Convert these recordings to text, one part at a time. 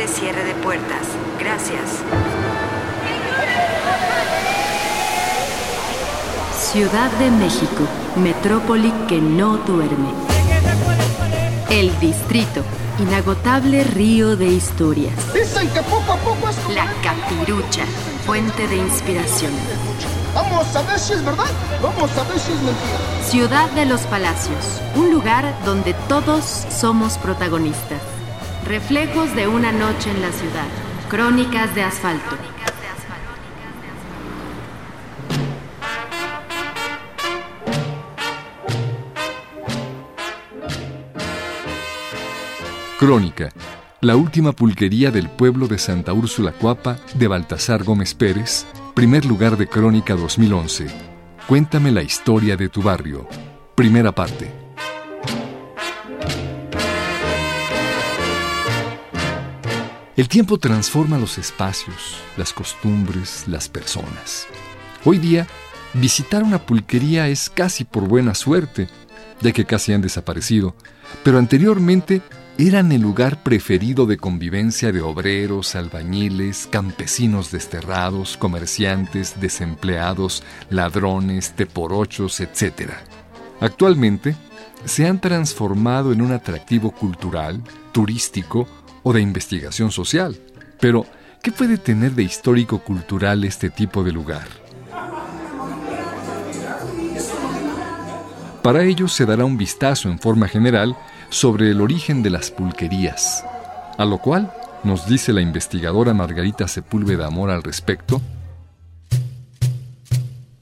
de cierre de puertas. Gracias. Ciudad de México, metrópoli que no duerme. El distrito, inagotable río de historias. Dicen que poco a poco es como... La capirucha, fuente de inspiración. Vamos a ver si es verdad, vamos a ver si es mentira. Ciudad de los Palacios, un lugar donde todos somos protagonistas. Reflejos de una noche en la ciudad. Crónicas de asfalto. Crónica, la última pulquería del pueblo de Santa Úrsula Cuapa de Baltasar Gómez Pérez, primer lugar de Crónica 2011. Cuéntame la historia de tu barrio. Primera parte. El tiempo transforma los espacios, las costumbres, las personas. Hoy día, visitar una pulquería es casi por buena suerte, ya que casi han desaparecido, pero anteriormente eran el lugar preferido de convivencia de obreros, albañiles, campesinos desterrados, comerciantes, desempleados, ladrones, teporochos, etc. Actualmente, se han transformado en un atractivo cultural, turístico o de investigación social. Pero, ¿qué puede tener de histórico-cultural este tipo de lugar? Para ello se dará un vistazo en forma general sobre el origen de las pulquerías, a lo cual nos dice la investigadora Margarita Sepúlveda Amor al respecto.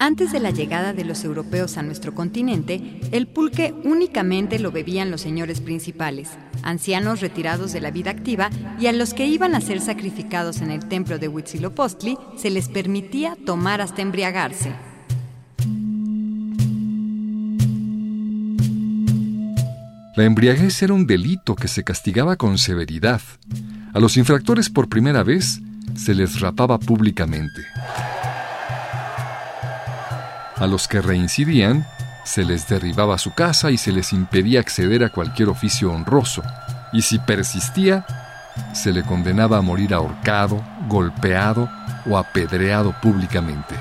Antes de la llegada de los europeos a nuestro continente, el pulque únicamente lo bebían los señores principales, ancianos retirados de la vida activa y a los que iban a ser sacrificados en el templo de Huitzilopochtli se les permitía tomar hasta embriagarse. La embriaguez era un delito que se castigaba con severidad. A los infractores por primera vez se les rapaba públicamente. A los que reincidían se les derribaba su casa y se les impedía acceder a cualquier oficio honroso. Y si persistía, se le condenaba a morir ahorcado, golpeado o apedreado públicamente.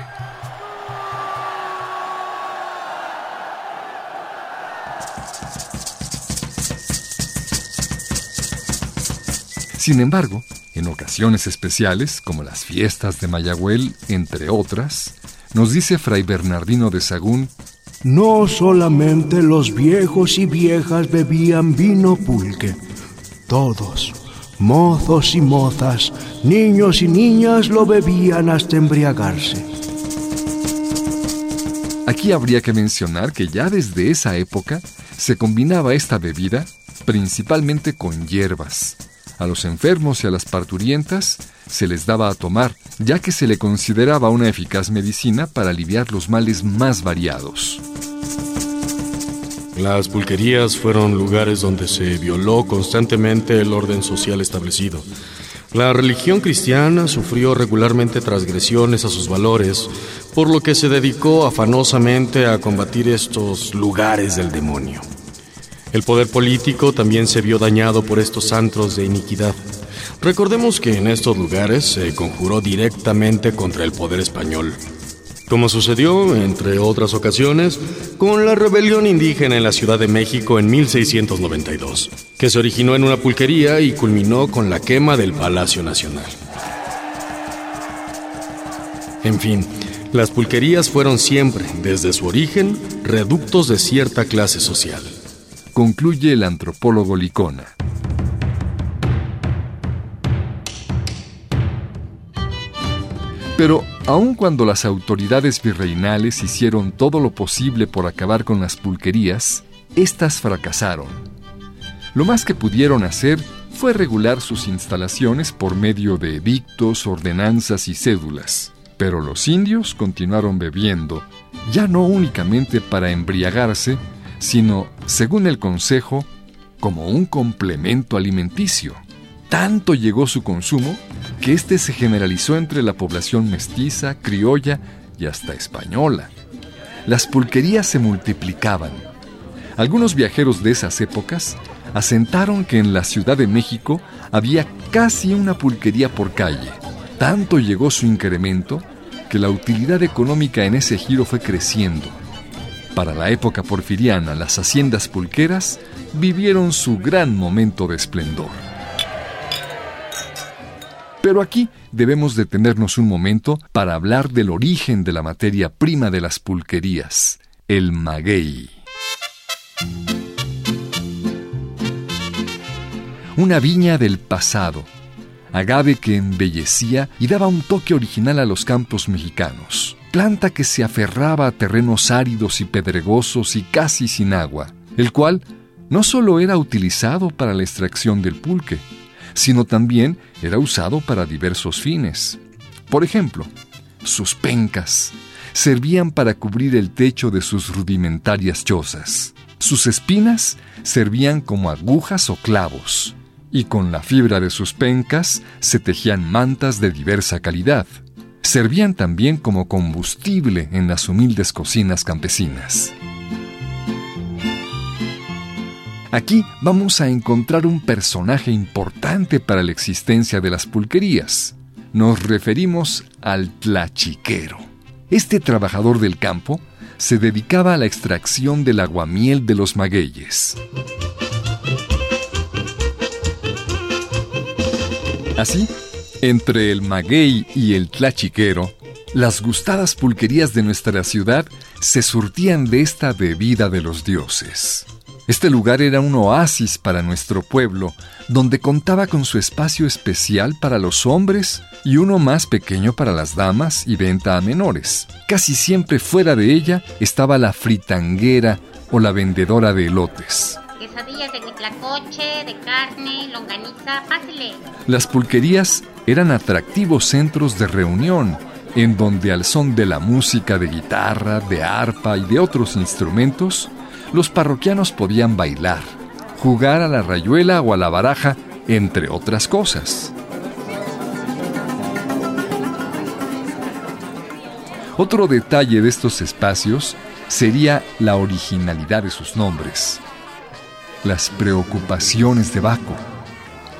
Sin embargo, en ocasiones especiales, como las fiestas de Mayagüel, entre otras, nos dice Fray Bernardino de Sagún, No solamente los viejos y viejas bebían vino pulque, todos, mozos y mozas, niños y niñas lo bebían hasta embriagarse. Aquí habría que mencionar que ya desde esa época se combinaba esta bebida principalmente con hierbas, a los enfermos y a las parturientas se les daba a tomar, ya que se le consideraba una eficaz medicina para aliviar los males más variados. Las pulquerías fueron lugares donde se violó constantemente el orden social establecido. La religión cristiana sufrió regularmente transgresiones a sus valores, por lo que se dedicó afanosamente a combatir estos lugares del demonio. El poder político también se vio dañado por estos antros de iniquidad. Recordemos que en estos lugares se conjuró directamente contra el poder español, como sucedió, entre otras ocasiones, con la rebelión indígena en la Ciudad de México en 1692, que se originó en una pulquería y culminó con la quema del Palacio Nacional. En fin, las pulquerías fueron siempre, desde su origen, reductos de cierta clase social concluye el antropólogo Licona. Pero aun cuando las autoridades virreinales hicieron todo lo posible por acabar con las pulquerías, éstas fracasaron. Lo más que pudieron hacer fue regular sus instalaciones por medio de edictos, ordenanzas y cédulas. Pero los indios continuaron bebiendo, ya no únicamente para embriagarse, sino, según el Consejo, como un complemento alimenticio. Tanto llegó su consumo que éste se generalizó entre la población mestiza, criolla y hasta española. Las pulquerías se multiplicaban. Algunos viajeros de esas épocas asentaron que en la Ciudad de México había casi una pulquería por calle. Tanto llegó su incremento que la utilidad económica en ese giro fue creciendo. Para la época porfiriana, las haciendas pulqueras vivieron su gran momento de esplendor. Pero aquí debemos detenernos un momento para hablar del origen de la materia prima de las pulquerías, el maguey. Una viña del pasado, agave que embellecía y daba un toque original a los campos mexicanos, planta que se aferraba a terrenos áridos y pedregosos y casi sin agua, el cual no solo era utilizado para la extracción del pulque, sino también era usado para diversos fines. Por ejemplo, sus pencas servían para cubrir el techo de sus rudimentarias chozas. Sus espinas servían como agujas o clavos, y con la fibra de sus pencas se tejían mantas de diversa calidad. Servían también como combustible en las humildes cocinas campesinas. Aquí vamos a encontrar un personaje importante para la existencia de las pulquerías. Nos referimos al tlachiquero. Este trabajador del campo se dedicaba a la extracción del aguamiel de los magueyes. Así, entre el maguey y el tlachiquero, las gustadas pulquerías de nuestra ciudad se surtían de esta bebida de los dioses. Este lugar era un oasis para nuestro pueblo, donde contaba con su espacio especial para los hombres y uno más pequeño para las damas y venta a menores. Casi siempre fuera de ella estaba la fritanguera o la vendedora de elotes. Quesadillas de carne, longaniza, pásele. Las pulquerías eran atractivos centros de reunión, en donde al son de la música de guitarra, de arpa y de otros instrumentos, los parroquianos podían bailar, jugar a la rayuela o a la baraja, entre otras cosas. Otro detalle de estos espacios sería la originalidad de sus nombres. Las preocupaciones de Baco,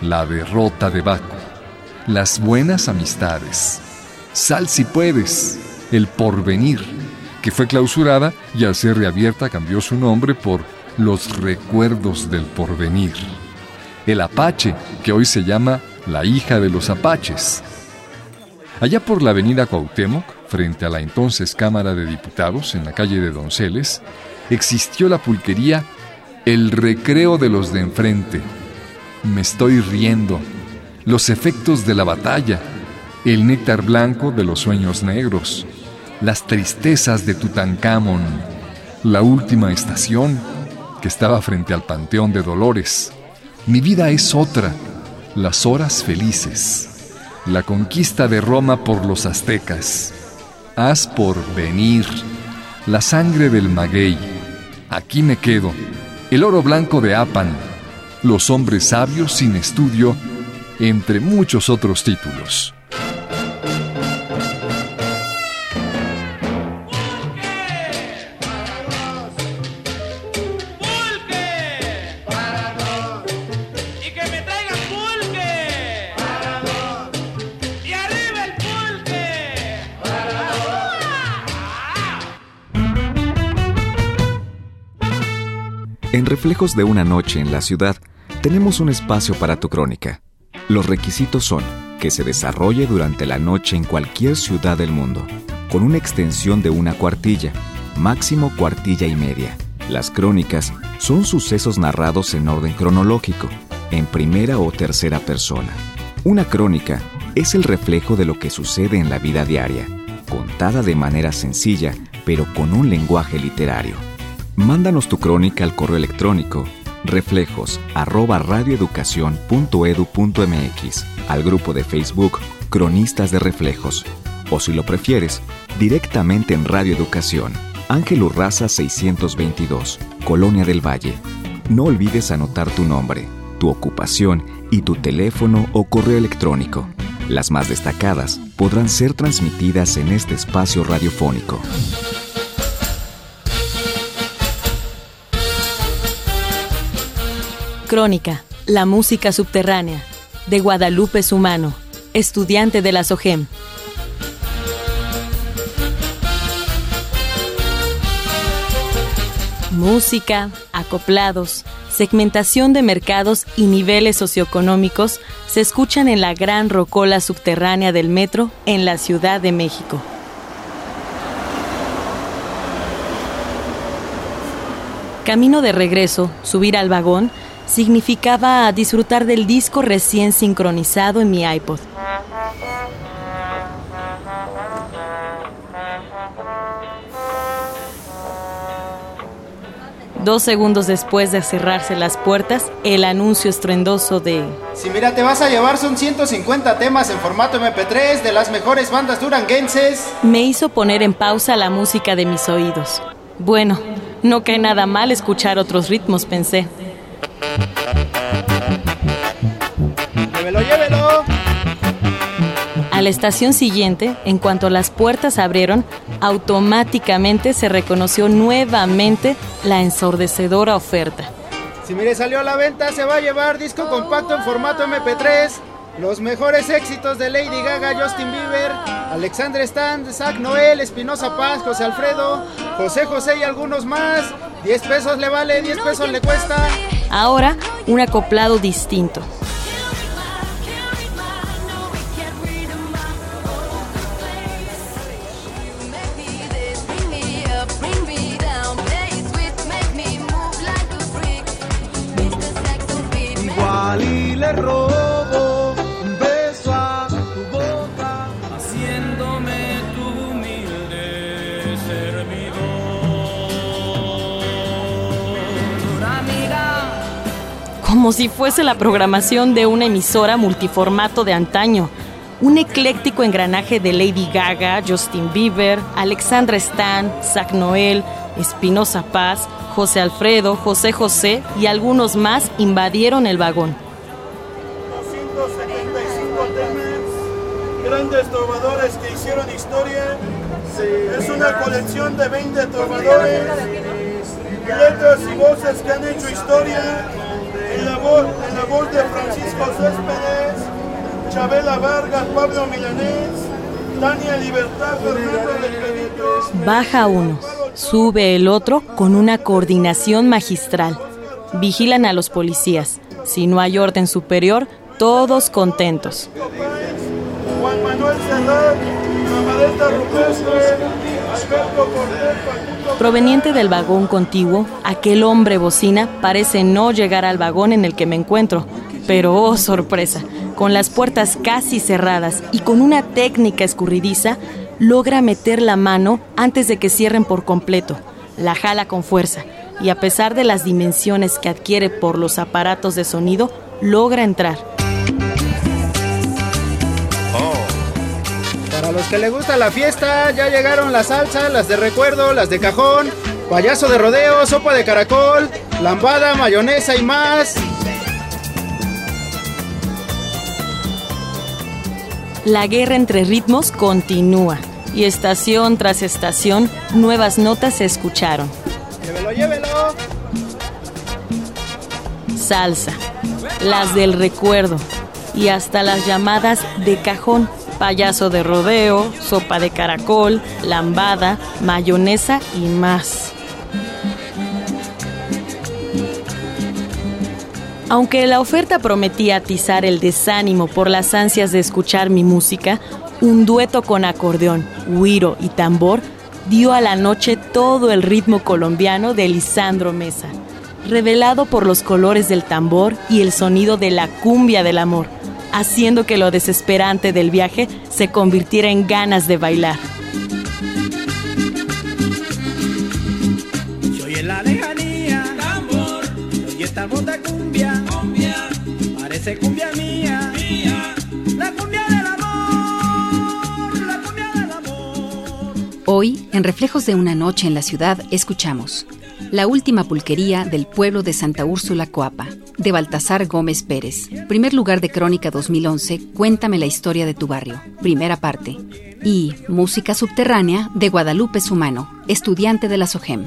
la derrota de Baco, las buenas amistades, sal si puedes, el porvenir, que fue clausurada y al ser reabierta cambió su nombre por Los Recuerdos del Porvenir. El Apache, que hoy se llama La hija de los Apaches. Allá por la avenida Cuauhtémoc, frente a la entonces Cámara de Diputados, en la calle de Donceles, existió la pulquería El Recreo de los de enfrente. Me estoy riendo. Los efectos de la batalla. El néctar blanco de los sueños negros las tristezas de Tutankamón, la última estación que estaba frente al Panteón de Dolores. Mi vida es otra, las horas felices, la conquista de Roma por los aztecas. Haz por venir, la sangre del maguey, aquí me quedo, el oro blanco de Apan, los hombres sabios sin estudio, entre muchos otros títulos. En Reflejos de una noche en la ciudad, tenemos un espacio para tu crónica. Los requisitos son que se desarrolle durante la noche en cualquier ciudad del mundo, con una extensión de una cuartilla, máximo cuartilla y media. Las crónicas son sucesos narrados en orden cronológico, en primera o tercera persona. Una crónica es el reflejo de lo que sucede en la vida diaria, contada de manera sencilla, pero con un lenguaje literario. Mándanos tu crónica al correo electrónico reflejos arroba radioeducación.edu.mx, al grupo de Facebook Cronistas de Reflejos, o si lo prefieres, directamente en Radio Educación, Ángel Urraza 622, Colonia del Valle. No olvides anotar tu nombre, tu ocupación y tu teléfono o correo electrónico. Las más destacadas podrán ser transmitidas en este espacio radiofónico. Crónica, la música subterránea. de Guadalupe Sumano, estudiante de la SOGEM. Música, acoplados, segmentación de mercados y niveles socioeconómicos se escuchan en la gran rocola subterránea del metro en la Ciudad de México. Camino de regreso, subir al vagón, significaba disfrutar del disco recién sincronizado en mi iPod. Dos segundos después de cerrarse las puertas, el anuncio estruendoso de... Si mira, te vas a llevar son 150 temas en formato MP3 de las mejores bandas duranguenses. Me hizo poner en pausa la música de mis oídos. Bueno, no cae nada mal escuchar otros ritmos, pensé. A la estación siguiente, en cuanto las puertas abrieron, automáticamente se reconoció nuevamente la ensordecedora oferta. Si mire, salió a la venta, se va a llevar disco compacto en formato MP3. Los mejores éxitos de Lady Gaga, Justin Bieber, Alexandre Stan, Zach Noel, Espinosa Paz, José Alfredo, José José y algunos más. 10 pesos le vale, 10 pesos le cuesta. Ahora, un acoplado distinto. Le robo un beso a tu boca, haciéndome tu humilde servidor. Amiga, como si fuese la programación de una emisora multiformato de antaño. Un ecléctico engranaje de Lady Gaga, Justin Bieber, Alexandra Stan, Zach Noel, Espinosa Paz, José Alfredo, José José y algunos más invadieron el vagón. 275 temas, grandes trovadores que hicieron historia. Es una colección de 20 trovadores, letras y voces que han hecho historia. En la voz, en la voz de Francisco Céspedes, Chabela Vargas, Pablo Milanés, Tania Libertad, Fernando del Benito. Baja uno, sube el otro con una coordinación magistral. Vigilan a los policías. Si no hay orden superior, todos contentos. Juan Manuel Serrat, Amareta Rupestre, Alberto Cortés, Facundo Proveniente del vagón contiguo, aquel hombre bocina parece no llegar al vagón en el que me encuentro. Pero, oh sorpresa, con las puertas casi cerradas y con una técnica escurridiza, logra meter la mano antes de que cierren por completo. La jala con fuerza y a pesar de las dimensiones que adquiere por los aparatos de sonido, logra entrar. Para los que les gusta la fiesta, ya llegaron las salsas, las de recuerdo, las de cajón, payaso de rodeo, sopa de caracol, lambada, mayonesa y más. La guerra entre ritmos continúa y estación tras estación nuevas notas se escucharon. Llévelo, llévelo. Salsa, las del recuerdo y hasta las llamadas de cajón, payaso de rodeo, sopa de caracol, lambada, mayonesa y más. Aunque la oferta prometía atizar el desánimo por las ansias de escuchar mi música, un dueto con acordeón, huiro y tambor dio a la noche todo el ritmo colombiano de Lisandro Mesa, revelado por los colores del tambor y el sonido de la cumbia del amor, haciendo que lo desesperante del viaje se convirtiera en ganas de bailar. Soy en la lejanía, tambor, oye esta voz de cumbia, cumbia, parece cumbia mía, mía, la cumbia del amor, la cumbia del amor. Hoy, en Reflejos de una noche en la ciudad, escuchamos La última pulquería del pueblo de Santa Úrsula Coapa, de Baltasar Gómez Pérez. Primer lugar de Crónica 2011, Cuéntame la historia de tu barrio. Primera parte. Y Música subterránea de Guadalupe Sumano, estudiante de la SOGEM.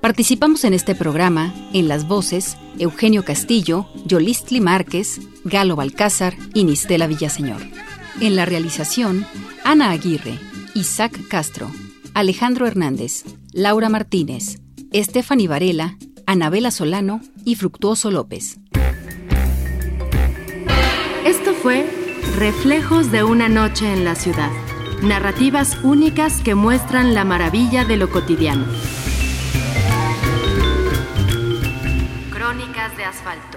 Participamos en este programa en las voces Eugenio Castillo, Yolistli Márquez, Galo Balcázar y Nistela Villaseñor. En la realización, Ana Aguirre, Isaac Castro, Alejandro Hernández, Laura Martínez, Estefany Varela, Anabela Solano y Fructuoso López. Esto fue Reflejos de una noche en la ciudad. Narrativas únicas que muestran la maravilla de lo cotidiano. Crónicas de asfalto.